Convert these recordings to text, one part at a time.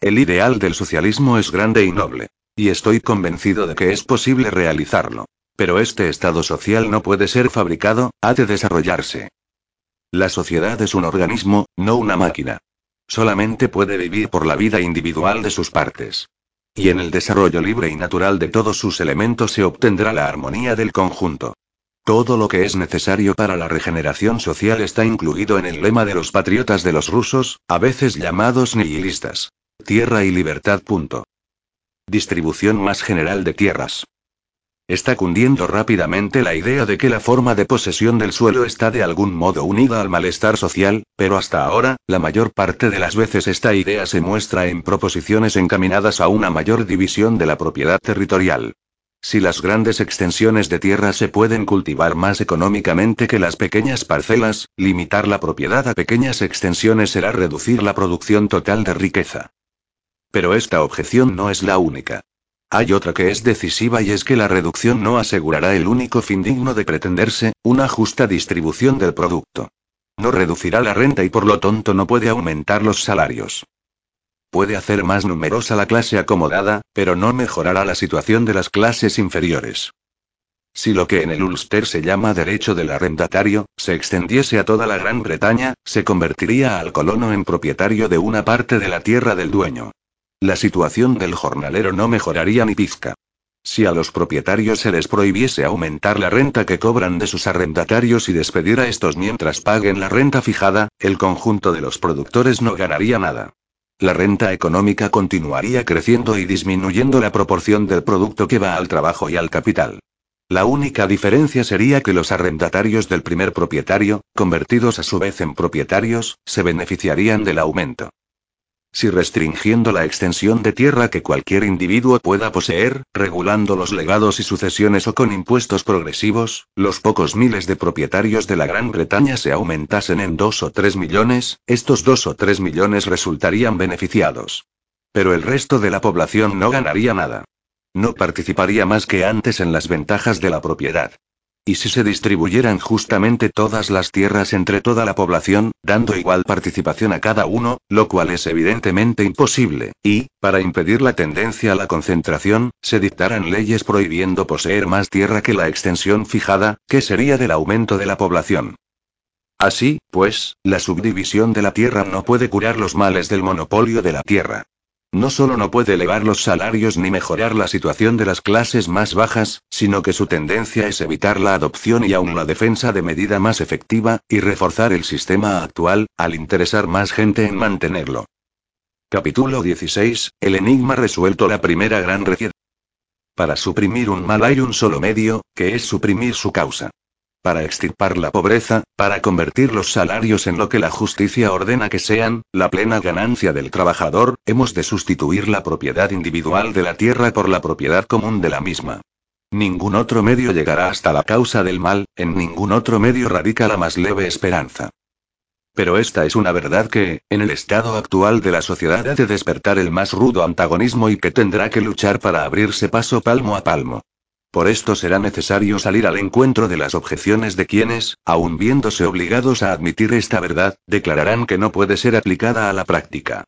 El ideal del socialismo es grande y noble. Y estoy convencido de que es posible realizarlo. Pero este Estado social no puede ser fabricado, ha de desarrollarse. La sociedad es un organismo, no una máquina. Solamente puede vivir por la vida individual de sus partes. Y en el desarrollo libre y natural de todos sus elementos se obtendrá la armonía del conjunto. Todo lo que es necesario para la regeneración social está incluido en el lema de los patriotas de los rusos, a veces llamados nihilistas. Tierra y libertad. Punto. Distribución más general de tierras. Está cundiendo rápidamente la idea de que la forma de posesión del suelo está de algún modo unida al malestar social, pero hasta ahora, la mayor parte de las veces esta idea se muestra en proposiciones encaminadas a una mayor división de la propiedad territorial. Si las grandes extensiones de tierra se pueden cultivar más económicamente que las pequeñas parcelas, limitar la propiedad a pequeñas extensiones será reducir la producción total de riqueza. Pero esta objeción no es la única. Hay otra que es decisiva y es que la reducción no asegurará el único fin digno de pretenderse, una justa distribución del producto. No reducirá la renta y por lo tanto no puede aumentar los salarios. Puede hacer más numerosa la clase acomodada, pero no mejorará la situación de las clases inferiores. Si lo que en el Ulster se llama derecho del arrendatario, se extendiese a toda la Gran Bretaña, se convertiría al colono en propietario de una parte de la tierra del dueño. La situación del jornalero no mejoraría ni pizca. Si a los propietarios se les prohibiese aumentar la renta que cobran de sus arrendatarios y despedir a estos mientras paguen la renta fijada, el conjunto de los productores no ganaría nada. La renta económica continuaría creciendo y disminuyendo la proporción del producto que va al trabajo y al capital. La única diferencia sería que los arrendatarios del primer propietario, convertidos a su vez en propietarios, se beneficiarían del aumento. Si restringiendo la extensión de tierra que cualquier individuo pueda poseer, regulando los legados y sucesiones o con impuestos progresivos, los pocos miles de propietarios de la Gran Bretaña se aumentasen en dos o tres millones, estos dos o tres millones resultarían beneficiados. Pero el resto de la población no ganaría nada. No participaría más que antes en las ventajas de la propiedad. ¿Y si se distribuyeran justamente todas las tierras entre toda la población, dando igual participación a cada uno, lo cual es evidentemente imposible, y, para impedir la tendencia a la concentración, se dictaran leyes prohibiendo poseer más tierra que la extensión fijada, que sería del aumento de la población? Así, pues, la subdivisión de la tierra no puede curar los males del monopolio de la tierra. No solo no puede elevar los salarios ni mejorar la situación de las clases más bajas, sino que su tendencia es evitar la adopción y aún la defensa de medida más efectiva, y reforzar el sistema actual, al interesar más gente en mantenerlo. Capítulo 16. El enigma resuelto la primera gran receta. Para suprimir un mal hay un solo medio, que es suprimir su causa para extirpar la pobreza, para convertir los salarios en lo que la justicia ordena que sean, la plena ganancia del trabajador, hemos de sustituir la propiedad individual de la tierra por la propiedad común de la misma. Ningún otro medio llegará hasta la causa del mal, en ningún otro medio radica la más leve esperanza. Pero esta es una verdad que, en el estado actual de la sociedad, ha de despertar el más rudo antagonismo y que tendrá que luchar para abrirse paso palmo a palmo. Por esto será necesario salir al encuentro de las objeciones de quienes, aun viéndose obligados a admitir esta verdad, declararán que no puede ser aplicada a la práctica.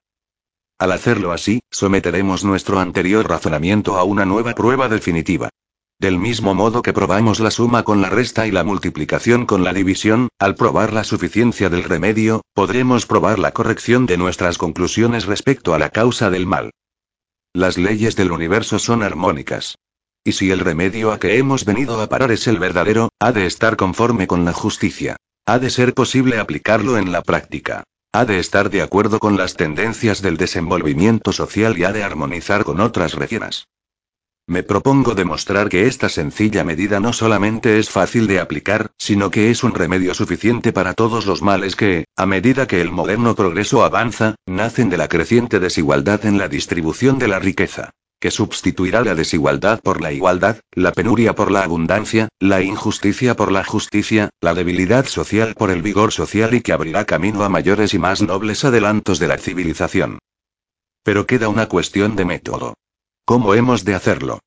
Al hacerlo así, someteremos nuestro anterior razonamiento a una nueva prueba definitiva. Del mismo modo que probamos la suma con la resta y la multiplicación con la división, al probar la suficiencia del remedio, podremos probar la corrección de nuestras conclusiones respecto a la causa del mal. Las leyes del universo son armónicas. Y si el remedio a que hemos venido a parar es el verdadero, ha de estar conforme con la justicia. Ha de ser posible aplicarlo en la práctica. Ha de estar de acuerdo con las tendencias del desenvolvimiento social y ha de armonizar con otras regiones. Me propongo demostrar que esta sencilla medida no solamente es fácil de aplicar, sino que es un remedio suficiente para todos los males que, a medida que el moderno progreso avanza, nacen de la creciente desigualdad en la distribución de la riqueza que sustituirá la desigualdad por la igualdad, la penuria por la abundancia, la injusticia por la justicia, la debilidad social por el vigor social y que abrirá camino a mayores y más nobles adelantos de la civilización. Pero queda una cuestión de método. ¿Cómo hemos de hacerlo?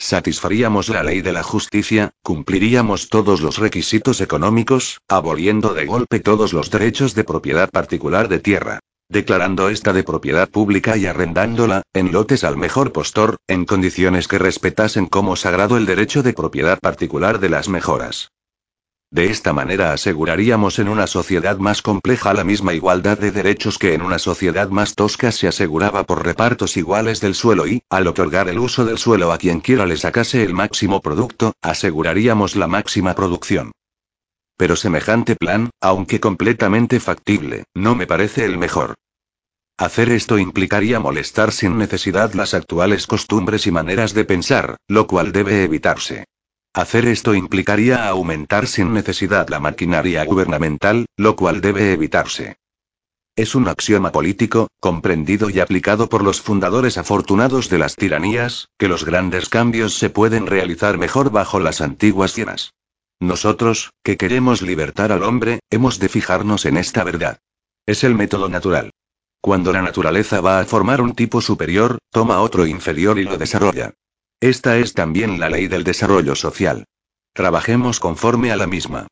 Satisfaríamos la ley de la justicia, cumpliríamos todos los requisitos económicos, aboliendo de golpe todos los derechos de propiedad particular de tierra declarando esta de propiedad pública y arrendándola, en lotes al mejor postor, en condiciones que respetasen como sagrado el derecho de propiedad particular de las mejoras. De esta manera aseguraríamos en una sociedad más compleja la misma igualdad de derechos que en una sociedad más tosca se aseguraba por repartos iguales del suelo y, al otorgar el uso del suelo a quien quiera le sacase el máximo producto, aseguraríamos la máxima producción. Pero semejante plan, aunque completamente factible, no me parece el mejor. Hacer esto implicaría molestar sin necesidad las actuales costumbres y maneras de pensar, lo cual debe evitarse. Hacer esto implicaría aumentar sin necesidad la maquinaria gubernamental, lo cual debe evitarse. Es un axioma político, comprendido y aplicado por los fundadores afortunados de las tiranías, que los grandes cambios se pueden realizar mejor bajo las antiguas cienas. Nosotros, que queremos libertar al hombre, hemos de fijarnos en esta verdad. Es el método natural. Cuando la naturaleza va a formar un tipo superior, toma otro inferior y lo desarrolla. Esta es también la ley del desarrollo social. Trabajemos conforme a la misma.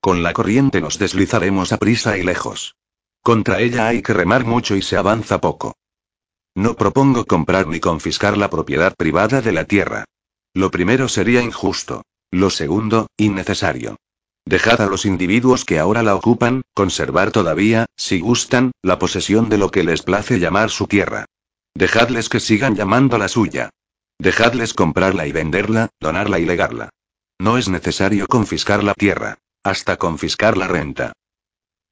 Con la corriente nos deslizaremos a prisa y lejos. Contra ella hay que remar mucho y se avanza poco. No propongo comprar ni confiscar la propiedad privada de la tierra. Lo primero sería injusto. Lo segundo, innecesario. Dejad a los individuos que ahora la ocupan, conservar todavía, si gustan, la posesión de lo que les place llamar su tierra. Dejadles que sigan llamando la suya. Dejadles comprarla y venderla, donarla y legarla. No es necesario confiscar la tierra. Hasta confiscar la renta.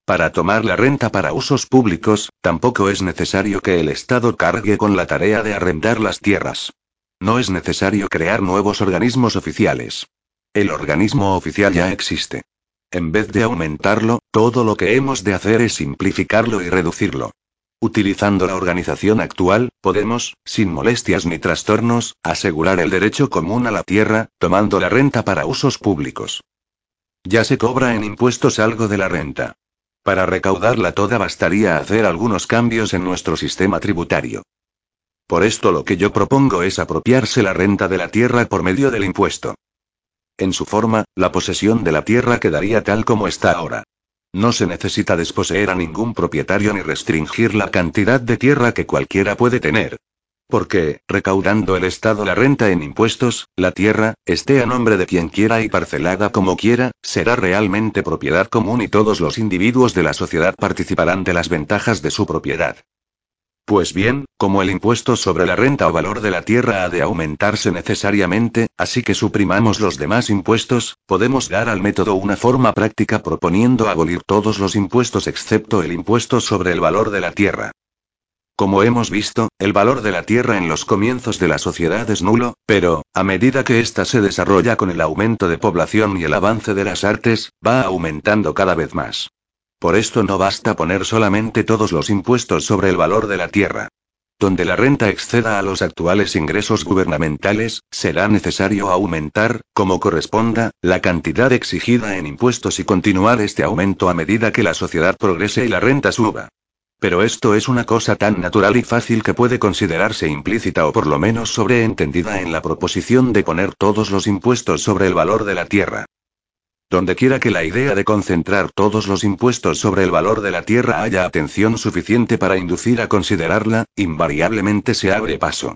Para tomar la renta para usos públicos, tampoco es necesario que el Estado cargue con la tarea de arrendar las tierras. No es necesario crear nuevos organismos oficiales. El organismo oficial ya existe. En vez de aumentarlo, todo lo que hemos de hacer es simplificarlo y reducirlo. Utilizando la organización actual, podemos, sin molestias ni trastornos, asegurar el derecho común a la tierra, tomando la renta para usos públicos. Ya se cobra en impuestos algo de la renta. Para recaudarla toda bastaría hacer algunos cambios en nuestro sistema tributario. Por esto lo que yo propongo es apropiarse la renta de la tierra por medio del impuesto. En su forma, la posesión de la tierra quedaría tal como está ahora. No se necesita desposeer a ningún propietario ni restringir la cantidad de tierra que cualquiera puede tener. Porque, recaudando el Estado la renta en impuestos, la tierra, esté a nombre de quien quiera y parcelada como quiera, será realmente propiedad común y todos los individuos de la sociedad participarán de las ventajas de su propiedad. Pues bien, como el impuesto sobre la renta o valor de la tierra ha de aumentarse necesariamente, así que suprimamos los demás impuestos, podemos dar al método una forma práctica proponiendo abolir todos los impuestos excepto el impuesto sobre el valor de la tierra. Como hemos visto, el valor de la tierra en los comienzos de la sociedad es nulo, pero, a medida que ésta se desarrolla con el aumento de población y el avance de las artes, va aumentando cada vez más. Por esto no basta poner solamente todos los impuestos sobre el valor de la tierra. Donde la renta exceda a los actuales ingresos gubernamentales, será necesario aumentar, como corresponda, la cantidad exigida en impuestos y continuar este aumento a medida que la sociedad progrese y la renta suba. Pero esto es una cosa tan natural y fácil que puede considerarse implícita o por lo menos sobreentendida en la proposición de poner todos los impuestos sobre el valor de la tierra. Donde quiera que la idea de concentrar todos los impuestos sobre el valor de la tierra haya atención suficiente para inducir a considerarla, invariablemente se abre paso.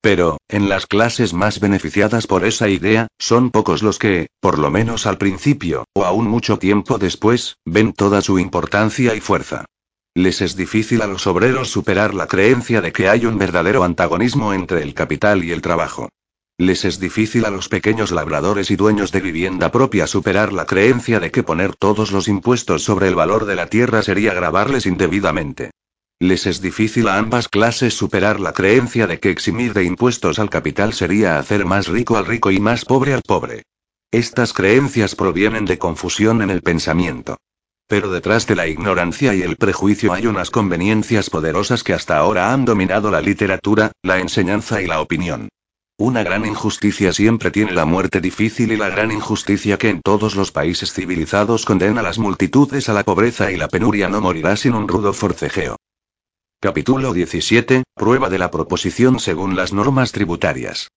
Pero, en las clases más beneficiadas por esa idea, son pocos los que, por lo menos al principio, o aún mucho tiempo después, ven toda su importancia y fuerza. Les es difícil a los obreros superar la creencia de que hay un verdadero antagonismo entre el capital y el trabajo. Les es difícil a los pequeños labradores y dueños de vivienda propia superar la creencia de que poner todos los impuestos sobre el valor de la tierra sería grabarles indebidamente. Les es difícil a ambas clases superar la creencia de que eximir de impuestos al capital sería hacer más rico al rico y más pobre al pobre. Estas creencias provienen de confusión en el pensamiento. Pero detrás de la ignorancia y el prejuicio hay unas conveniencias poderosas que hasta ahora han dominado la literatura, la enseñanza y la opinión. Una gran injusticia siempre tiene la muerte difícil y la gran injusticia que en todos los países civilizados condena a las multitudes a la pobreza y la penuria no morirá sin un rudo forcejeo. Capítulo 17. Prueba de la proposición según las normas tributarias.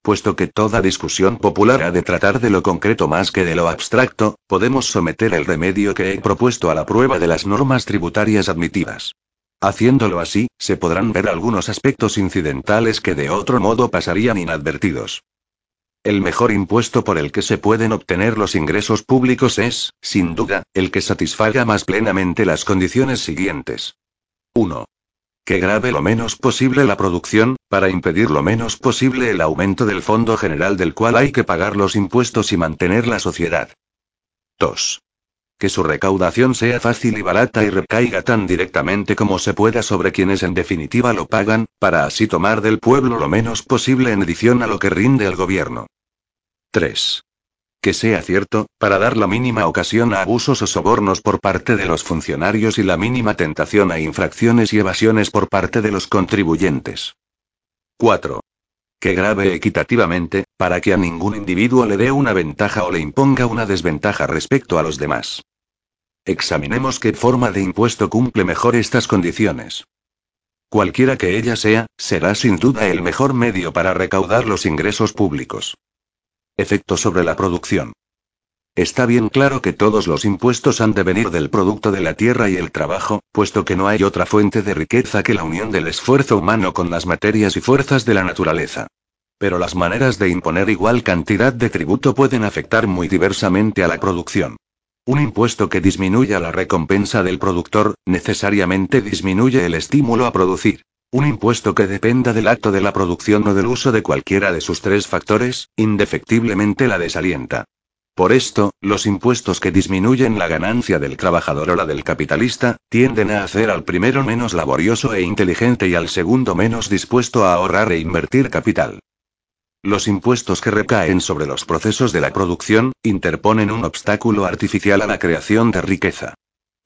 Puesto que toda discusión popular ha de tratar de lo concreto más que de lo abstracto, podemos someter el remedio que he propuesto a la prueba de las normas tributarias admitidas. Haciéndolo así, se podrán ver algunos aspectos incidentales que de otro modo pasarían inadvertidos. El mejor impuesto por el que se pueden obtener los ingresos públicos es, sin duda, el que satisfaga más plenamente las condiciones siguientes. 1 que grave lo menos posible la producción, para impedir lo menos posible el aumento del fondo general del cual hay que pagar los impuestos y mantener la sociedad. 2. Que su recaudación sea fácil y barata y recaiga tan directamente como se pueda sobre quienes en definitiva lo pagan, para así tomar del pueblo lo menos posible en adición a lo que rinde el gobierno. 3 que sea cierto, para dar la mínima ocasión a abusos o sobornos por parte de los funcionarios y la mínima tentación a infracciones y evasiones por parte de los contribuyentes. 4. Que grave equitativamente, para que a ningún individuo le dé una ventaja o le imponga una desventaja respecto a los demás. Examinemos qué forma de impuesto cumple mejor estas condiciones. Cualquiera que ella sea, será sin duda el mejor medio para recaudar los ingresos públicos. Efecto sobre la producción. Está bien claro que todos los impuestos han de venir del producto de la tierra y el trabajo, puesto que no hay otra fuente de riqueza que la unión del esfuerzo humano con las materias y fuerzas de la naturaleza. Pero las maneras de imponer igual cantidad de tributo pueden afectar muy diversamente a la producción. Un impuesto que disminuya la recompensa del productor, necesariamente disminuye el estímulo a producir. Un impuesto que dependa del acto de la producción o del uso de cualquiera de sus tres factores, indefectiblemente la desalienta. Por esto, los impuestos que disminuyen la ganancia del trabajador o la del capitalista, tienden a hacer al primero menos laborioso e inteligente y al segundo menos dispuesto a ahorrar e invertir capital. Los impuestos que recaen sobre los procesos de la producción, interponen un obstáculo artificial a la creación de riqueza.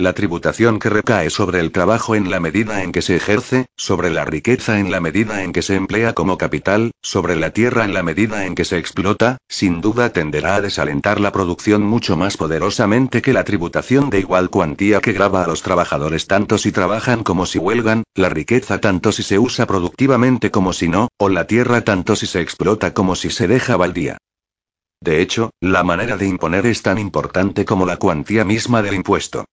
La tributación que recae sobre el trabajo en la medida en que se ejerce, sobre la riqueza en la medida en que se emplea como capital, sobre la tierra en la medida en que se explota, sin duda tenderá a desalentar la producción mucho más poderosamente que la tributación de igual cuantía que grava a los trabajadores tanto si trabajan como si huelgan, la riqueza tanto si se usa productivamente como si no, o la tierra tanto si se explota como si se deja baldía. De hecho, la manera de imponer es tan importante como la cuantía misma del impuesto.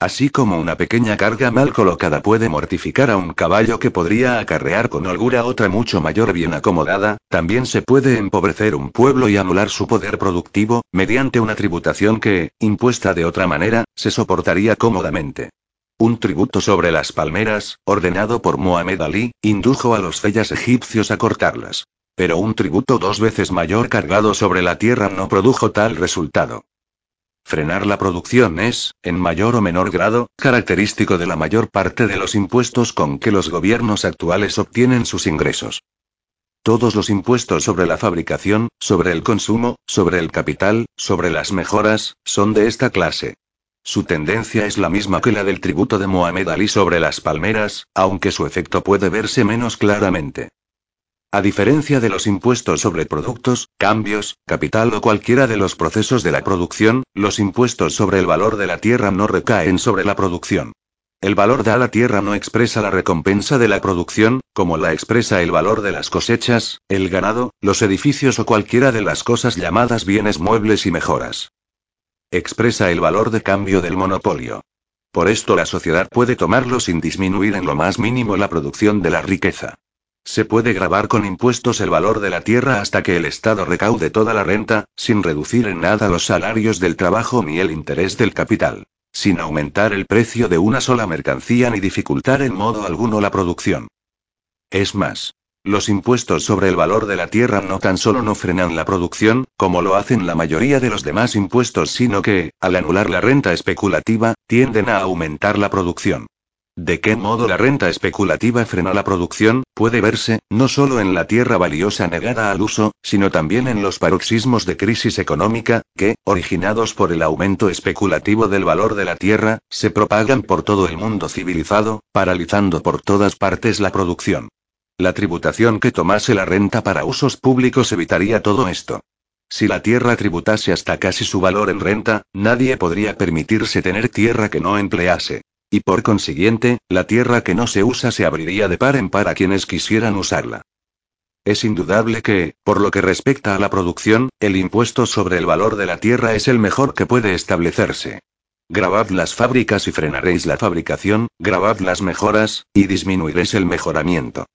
Así como una pequeña carga mal colocada puede mortificar a un caballo que podría acarrear con holgura otra mucho mayor bien acomodada, también se puede empobrecer un pueblo y anular su poder productivo, mediante una tributación que, impuesta de otra manera, se soportaría cómodamente. Un tributo sobre las palmeras, ordenado por Mohamed Ali, indujo a los feyas egipcios a cortarlas. Pero un tributo dos veces mayor cargado sobre la tierra no produjo tal resultado. Frenar la producción es, en mayor o menor grado, característico de la mayor parte de los impuestos con que los gobiernos actuales obtienen sus ingresos. Todos los impuestos sobre la fabricación, sobre el consumo, sobre el capital, sobre las mejoras, son de esta clase. Su tendencia es la misma que la del tributo de Mohamed Ali sobre las palmeras, aunque su efecto puede verse menos claramente. A diferencia de los impuestos sobre productos, cambios, capital o cualquiera de los procesos de la producción, los impuestos sobre el valor de la tierra no recaen sobre la producción. El valor de la tierra no expresa la recompensa de la producción, como la expresa el valor de las cosechas, el ganado, los edificios o cualquiera de las cosas llamadas bienes muebles y mejoras. Expresa el valor de cambio del monopolio. Por esto la sociedad puede tomarlo sin disminuir en lo más mínimo la producción de la riqueza. Se puede grabar con impuestos el valor de la tierra hasta que el Estado recaude toda la renta, sin reducir en nada los salarios del trabajo ni el interés del capital. Sin aumentar el precio de una sola mercancía ni dificultar en modo alguno la producción. Es más, los impuestos sobre el valor de la tierra no tan solo no frenan la producción, como lo hacen la mayoría de los demás impuestos, sino que, al anular la renta especulativa, tienden a aumentar la producción. ¿De qué modo la renta especulativa frena la producción? Puede verse, no solo en la tierra valiosa negada al uso, sino también en los paroxismos de crisis económica, que, originados por el aumento especulativo del valor de la tierra, se propagan por todo el mundo civilizado, paralizando por todas partes la producción. La tributación que tomase la renta para usos públicos evitaría todo esto. Si la tierra tributase hasta casi su valor en renta, nadie podría permitirse tener tierra que no emplease. Y por consiguiente, la tierra que no se usa se abriría de par en par a quienes quisieran usarla. Es indudable que, por lo que respecta a la producción, el impuesto sobre el valor de la tierra es el mejor que puede establecerse. Grabad las fábricas y frenaréis la fabricación, grabad las mejoras, y disminuiréis el mejoramiento.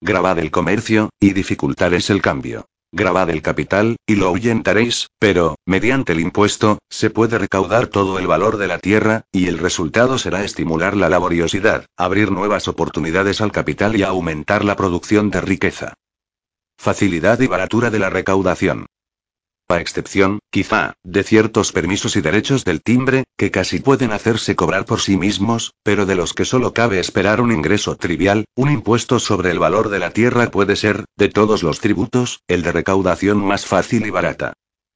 Grabad el comercio, y dificultaréis el cambio. Grabad el capital, y lo ahuyentaréis, pero, mediante el impuesto, se puede recaudar todo el valor de la tierra, y el resultado será estimular la laboriosidad, abrir nuevas oportunidades al capital y aumentar la producción de riqueza. Facilidad y baratura de la recaudación a excepción, quizá, de ciertos permisos y derechos del timbre, que casi pueden hacerse cobrar por sí mismos, pero de los que solo cabe esperar un ingreso trivial, un impuesto sobre el valor de la tierra puede ser, de todos los tributos, el de recaudación más fácil y barata.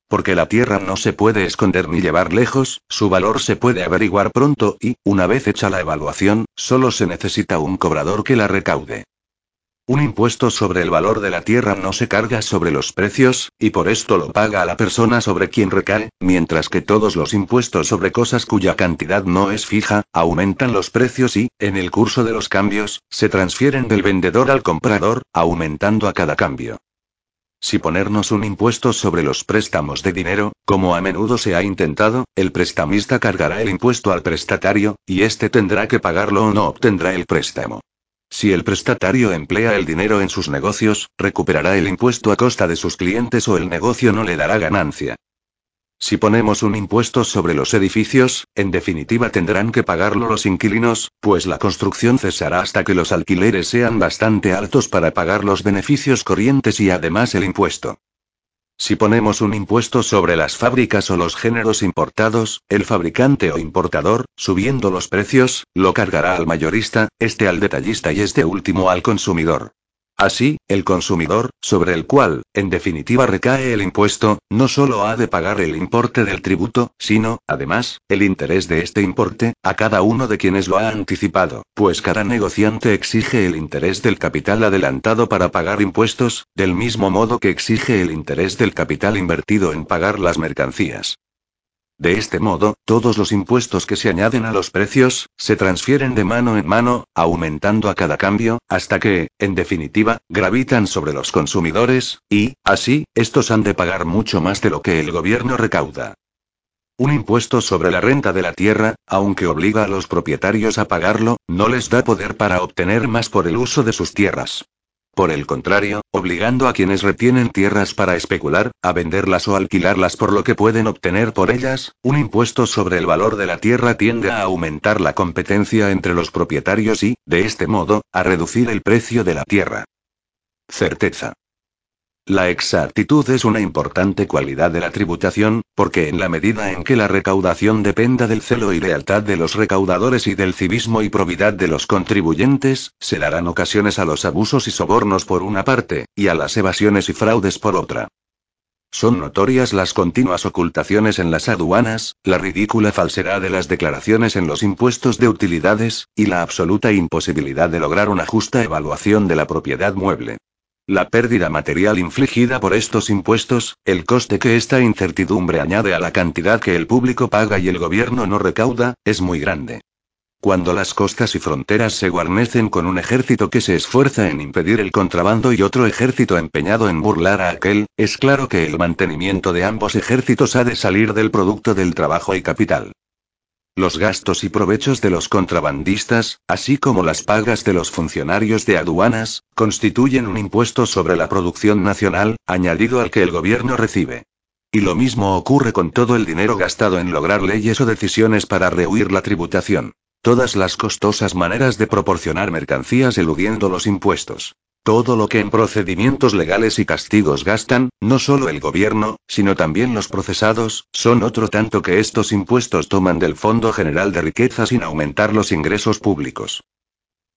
Porque la tierra no se puede esconder ni llevar lejos, su valor se puede averiguar pronto y, una vez hecha la evaluación, solo se necesita un cobrador que la recaude. Un impuesto sobre el valor de la tierra no se carga sobre los precios, y por esto lo paga a la persona sobre quien recae, mientras que todos los impuestos sobre cosas cuya cantidad no es fija, aumentan los precios y, en el curso de los cambios, se transfieren del vendedor al comprador, aumentando a cada cambio. Si ponernos un impuesto sobre los préstamos de dinero, como a menudo se ha intentado, el prestamista cargará el impuesto al prestatario, y éste tendrá que pagarlo o no obtendrá el préstamo. Si el prestatario emplea el dinero en sus negocios, recuperará el impuesto a costa de sus clientes o el negocio no le dará ganancia. Si ponemos un impuesto sobre los edificios, en definitiva tendrán que pagarlo los inquilinos, pues la construcción cesará hasta que los alquileres sean bastante altos para pagar los beneficios corrientes y además el impuesto. Si ponemos un impuesto sobre las fábricas o los géneros importados, el fabricante o importador, subiendo los precios, lo cargará al mayorista, este al detallista y este último al consumidor. Así, el consumidor, sobre el cual, en definitiva recae el impuesto, no solo ha de pagar el importe del tributo, sino, además, el interés de este importe, a cada uno de quienes lo ha anticipado, pues cada negociante exige el interés del capital adelantado para pagar impuestos, del mismo modo que exige el interés del capital invertido en pagar las mercancías. De este modo, todos los impuestos que se añaden a los precios, se transfieren de mano en mano, aumentando a cada cambio, hasta que, en definitiva, gravitan sobre los consumidores, y, así, estos han de pagar mucho más de lo que el gobierno recauda. Un impuesto sobre la renta de la tierra, aunque obliga a los propietarios a pagarlo, no les da poder para obtener más por el uso de sus tierras. Por el contrario, obligando a quienes retienen tierras para especular, a venderlas o alquilarlas por lo que pueden obtener por ellas, un impuesto sobre el valor de la tierra tiende a aumentar la competencia entre los propietarios y, de este modo, a reducir el precio de la tierra. Certeza. La exactitud es una importante cualidad de la tributación, porque en la medida en que la recaudación dependa del celo y lealtad de los recaudadores y del civismo y probidad de los contribuyentes, se darán ocasiones a los abusos y sobornos por una parte, y a las evasiones y fraudes por otra. Son notorias las continuas ocultaciones en las aduanas, la ridícula falsedad de las declaraciones en los impuestos de utilidades, y la absoluta imposibilidad de lograr una justa evaluación de la propiedad mueble. La pérdida material infligida por estos impuestos, el coste que esta incertidumbre añade a la cantidad que el público paga y el gobierno no recauda, es muy grande. Cuando las costas y fronteras se guarnecen con un ejército que se esfuerza en impedir el contrabando y otro ejército empeñado en burlar a aquel, es claro que el mantenimiento de ambos ejércitos ha de salir del producto del trabajo y capital. Los gastos y provechos de los contrabandistas, así como las pagas de los funcionarios de aduanas, constituyen un impuesto sobre la producción nacional, añadido al que el gobierno recibe. Y lo mismo ocurre con todo el dinero gastado en lograr leyes o decisiones para rehuir la tributación. Todas las costosas maneras de proporcionar mercancías eludiendo los impuestos. Todo lo que en procedimientos legales y castigos gastan, no solo el gobierno, sino también los procesados, son otro tanto que estos impuestos toman del Fondo General de Riqueza sin aumentar los ingresos públicos.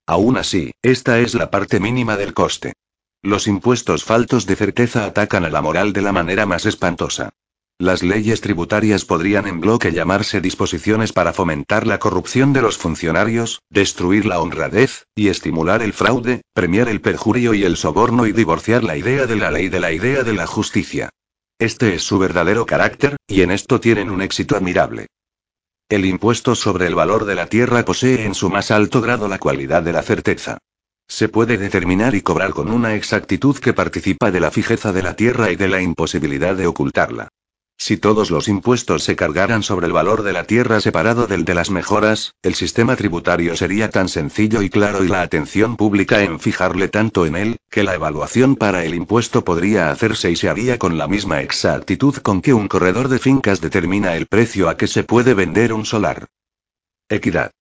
Aún así, esta es la parte mínima del coste. Los impuestos faltos de certeza atacan a la moral de la manera más espantosa. Las leyes tributarias podrían en bloque llamarse disposiciones para fomentar la corrupción de los funcionarios, destruir la honradez, y estimular el fraude, premiar el perjurio y el soborno y divorciar la idea de la ley de la idea de la justicia. Este es su verdadero carácter, y en esto tienen un éxito admirable. El impuesto sobre el valor de la tierra posee en su más alto grado la cualidad de la certeza. Se puede determinar y cobrar con una exactitud que participa de la fijeza de la tierra y de la imposibilidad de ocultarla. Si todos los impuestos se cargaran sobre el valor de la tierra separado del de las mejoras, el sistema tributario sería tan sencillo y claro y la atención pública en fijarle tanto en él, que la evaluación para el impuesto podría hacerse y se haría con la misma exactitud con que un corredor de fincas determina el precio a que se puede vender un solar. Equidad.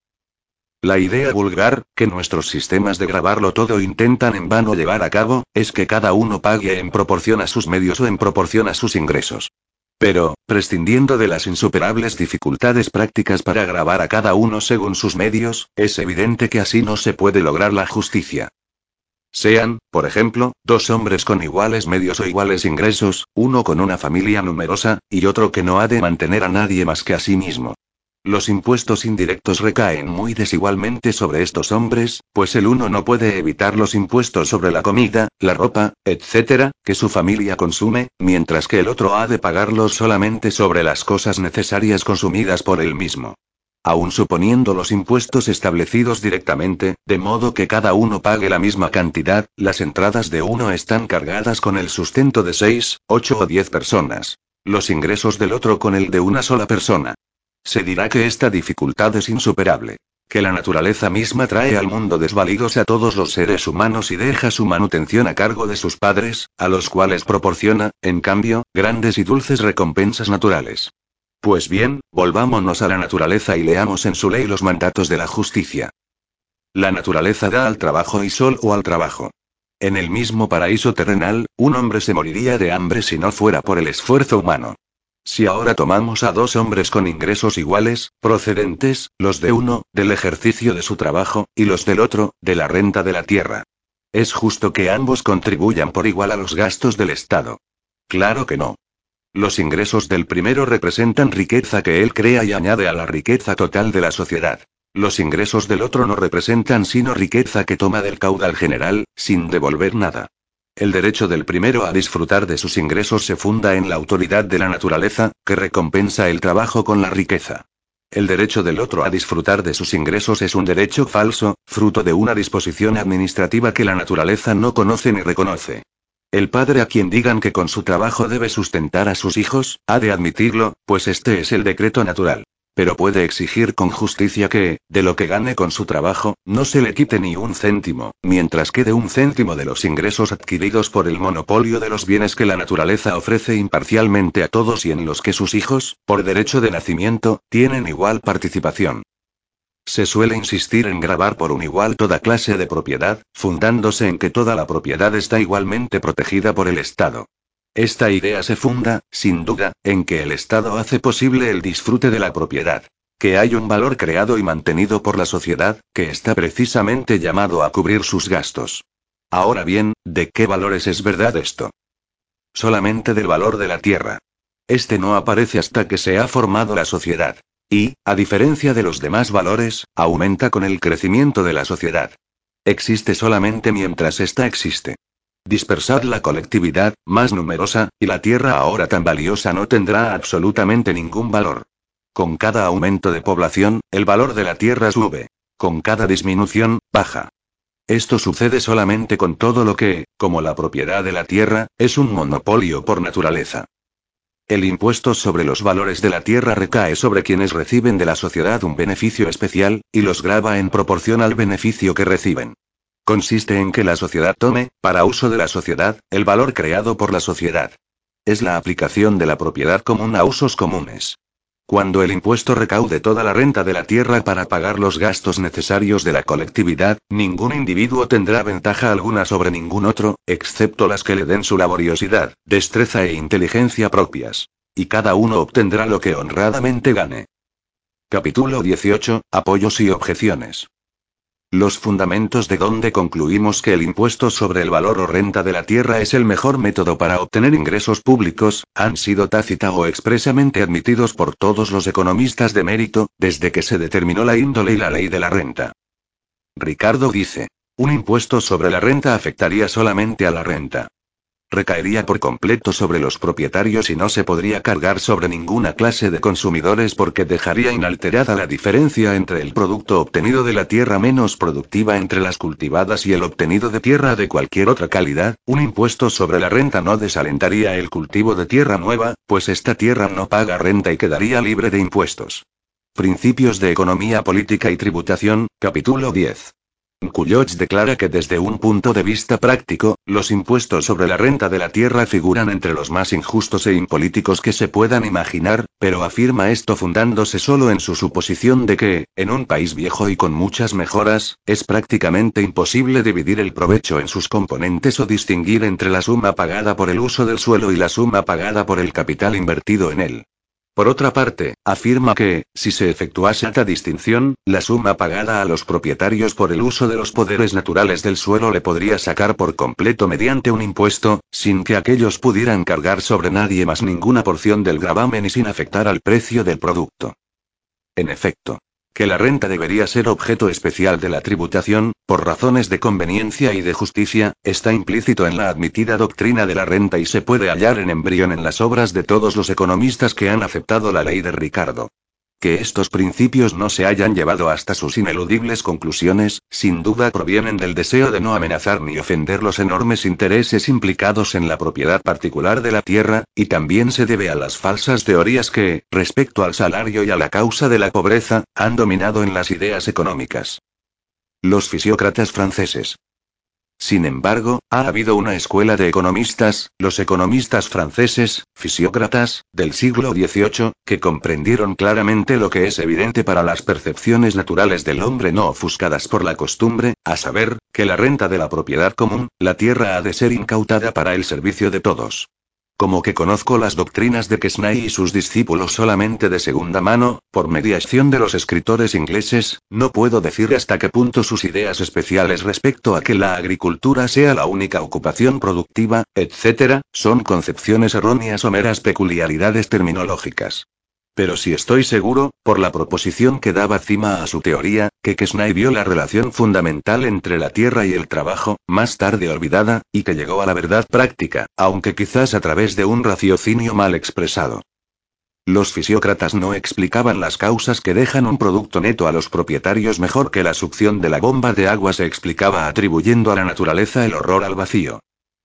La idea vulgar, que nuestros sistemas de grabarlo todo intentan en vano llevar a cabo, es que cada uno pague en proporción a sus medios o en proporción a sus ingresos. Pero, prescindiendo de las insuperables dificultades prácticas para grabar a cada uno según sus medios, es evidente que así no se puede lograr la justicia. Sean, por ejemplo, dos hombres con iguales medios o iguales ingresos, uno con una familia numerosa, y otro que no ha de mantener a nadie más que a sí mismo. Los impuestos indirectos recaen muy desigualmente sobre estos hombres, pues el uno no puede evitar los impuestos sobre la comida, la ropa, etc., que su familia consume, mientras que el otro ha de pagarlos solamente sobre las cosas necesarias consumidas por él mismo. Aun suponiendo los impuestos establecidos directamente, de modo que cada uno pague la misma cantidad, las entradas de uno están cargadas con el sustento de seis, ocho o diez personas. Los ingresos del otro con el de una sola persona. Se dirá que esta dificultad es insuperable. Que la naturaleza misma trae al mundo desvalidos a todos los seres humanos y deja su manutención a cargo de sus padres, a los cuales proporciona, en cambio, grandes y dulces recompensas naturales. Pues bien, volvámonos a la naturaleza y leamos en su ley los mandatos de la justicia. La naturaleza da al trabajo y sol o al trabajo. En el mismo paraíso terrenal, un hombre se moriría de hambre si no fuera por el esfuerzo humano. Si ahora tomamos a dos hombres con ingresos iguales, procedentes, los de uno, del ejercicio de su trabajo, y los del otro, de la renta de la tierra. ¿Es justo que ambos contribuyan por igual a los gastos del Estado? Claro que no. Los ingresos del primero representan riqueza que él crea y añade a la riqueza total de la sociedad. Los ingresos del otro no representan sino riqueza que toma del caudal general, sin devolver nada. El derecho del primero a disfrutar de sus ingresos se funda en la autoridad de la naturaleza, que recompensa el trabajo con la riqueza. El derecho del otro a disfrutar de sus ingresos es un derecho falso, fruto de una disposición administrativa que la naturaleza no conoce ni reconoce. El padre a quien digan que con su trabajo debe sustentar a sus hijos, ha de admitirlo, pues este es el decreto natural. Pero puede exigir con justicia que, de lo que gane con su trabajo, no se le quite ni un céntimo, mientras quede un céntimo de los ingresos adquiridos por el monopolio de los bienes que la naturaleza ofrece imparcialmente a todos y en los que sus hijos, por derecho de nacimiento, tienen igual participación. Se suele insistir en grabar por un igual toda clase de propiedad, fundándose en que toda la propiedad está igualmente protegida por el Estado. Esta idea se funda, sin duda, en que el Estado hace posible el disfrute de la propiedad. Que hay un valor creado y mantenido por la sociedad, que está precisamente llamado a cubrir sus gastos. Ahora bien, ¿de qué valores es verdad esto? Solamente del valor de la tierra. Este no aparece hasta que se ha formado la sociedad. Y, a diferencia de los demás valores, aumenta con el crecimiento de la sociedad. Existe solamente mientras ésta existe. Dispersad la colectividad, más numerosa, y la tierra ahora tan valiosa no tendrá absolutamente ningún valor. Con cada aumento de población, el valor de la tierra sube. Con cada disminución, baja. Esto sucede solamente con todo lo que, como la propiedad de la tierra, es un monopolio por naturaleza. El impuesto sobre los valores de la tierra recae sobre quienes reciben de la sociedad un beneficio especial, y los grava en proporción al beneficio que reciben. Consiste en que la sociedad tome, para uso de la sociedad, el valor creado por la sociedad. Es la aplicación de la propiedad común a usos comunes. cuando el impuesto recaude toda la renta de la tierra para pagar los gastos necesarios de la colectividad, ningún individuo tendrá ventaja alguna sobre ningún otro, excepto las que le den su laboriosidad, destreza e inteligencia propias. Y cada uno obtendrá lo que honradamente gane. Capítulo 18. Apoyos y objeciones. Los fundamentos de donde concluimos que el impuesto sobre el valor o renta de la tierra es el mejor método para obtener ingresos públicos, han sido tácita o expresamente admitidos por todos los economistas de mérito, desde que se determinó la índole y la ley de la renta. Ricardo dice, un impuesto sobre la renta afectaría solamente a la renta recaería por completo sobre los propietarios y no se podría cargar sobre ninguna clase de consumidores porque dejaría inalterada la diferencia entre el producto obtenido de la tierra menos productiva entre las cultivadas y el obtenido de tierra de cualquier otra calidad. Un impuesto sobre la renta no desalentaría el cultivo de tierra nueva, pues esta tierra no paga renta y quedaría libre de impuestos. Principios de Economía Política y Tributación, capítulo 10. Cuyoch declara que desde un punto de vista práctico, los impuestos sobre la renta de la tierra figuran entre los más injustos e impolíticos que se puedan imaginar, pero afirma esto fundándose solo en su suposición de que, en un país viejo y con muchas mejoras, es prácticamente imposible dividir el provecho en sus componentes o distinguir entre la suma pagada por el uso del suelo y la suma pagada por el capital invertido en él. Por otra parte, afirma que, si se efectuase esta distinción, la suma pagada a los propietarios por el uso de los poderes naturales del suelo le podría sacar por completo mediante un impuesto, sin que aquellos pudieran cargar sobre nadie más ninguna porción del gravamen y sin afectar al precio del producto. En efecto, que la renta debería ser objeto especial de la tributación, por razones de conveniencia y de justicia, está implícito en la admitida doctrina de la renta y se puede hallar en embrión en las obras de todos los economistas que han aceptado la ley de Ricardo. Que estos principios no se hayan llevado hasta sus ineludibles conclusiones, sin duda provienen del deseo de no amenazar ni ofender los enormes intereses implicados en la propiedad particular de la tierra, y también se debe a las falsas teorías que, respecto al salario y a la causa de la pobreza, han dominado en las ideas económicas. Los fisiócratas franceses, sin embargo, ha habido una escuela de economistas, los economistas franceses, fisiócratas, del siglo XVIII, que comprendieron claramente lo que es evidente para las percepciones naturales del hombre no ofuscadas por la costumbre, a saber, que la renta de la propiedad común, la tierra ha de ser incautada para el servicio de todos. Como que conozco las doctrinas de Kesnay y sus discípulos solamente de segunda mano, por mediación de los escritores ingleses, no puedo decir hasta qué punto sus ideas especiales respecto a que la agricultura sea la única ocupación productiva, etc., son concepciones erróneas o meras peculiaridades terminológicas. Pero si estoy seguro, por la proposición que daba cima a su teoría, que Kesnay vio la relación fundamental entre la tierra y el trabajo, más tarde olvidada, y que llegó a la verdad práctica, aunque quizás a través de un raciocinio mal expresado. Los fisiócratas no explicaban las causas que dejan un producto neto a los propietarios mejor que la succión de la bomba de agua se explicaba atribuyendo a la naturaleza el horror al vacío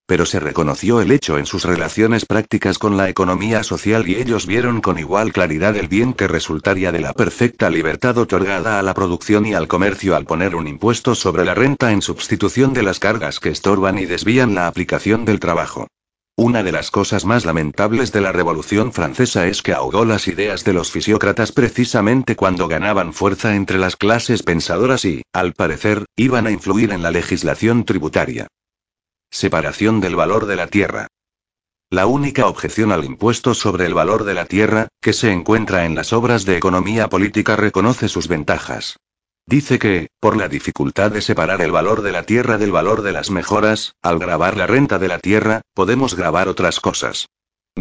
pero se reconoció el hecho en sus relaciones prácticas con la economía social y ellos vieron con igual claridad el bien que resultaría de la perfecta libertad otorgada a la producción y al comercio al poner un impuesto sobre la renta en sustitución de las cargas que estorban y desvían la aplicación del trabajo. Una de las cosas más lamentables de la Revolución Francesa es que ahogó las ideas de los fisiócratas precisamente cuando ganaban fuerza entre las clases pensadoras y, al parecer, iban a influir en la legislación tributaria. Separación del valor de la tierra. La única objeción al impuesto sobre el valor de la tierra, que se encuentra en las obras de economía política, reconoce sus ventajas. Dice que, por la dificultad de separar el valor de la tierra del valor de las mejoras, al grabar la renta de la tierra, podemos grabar otras cosas.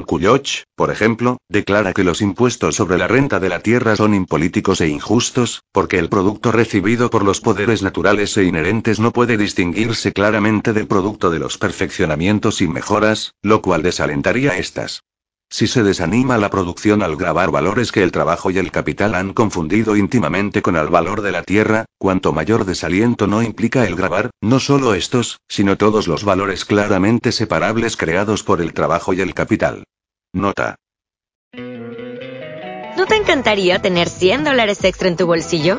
Cuyoch, por ejemplo, declara que los impuestos sobre la renta de la tierra son impolíticos e injustos, porque el producto recibido por los poderes naturales e inherentes no puede distinguirse claramente del producto de los perfeccionamientos y mejoras, lo cual desalentaría estas. Si se desanima la producción al grabar valores que el trabajo y el capital han confundido íntimamente con el valor de la tierra, cuanto mayor desaliento no implica el grabar, no solo estos, sino todos los valores claramente separables creados por el trabajo y el capital. Nota. ¿No te encantaría tener 100 dólares extra en tu bolsillo?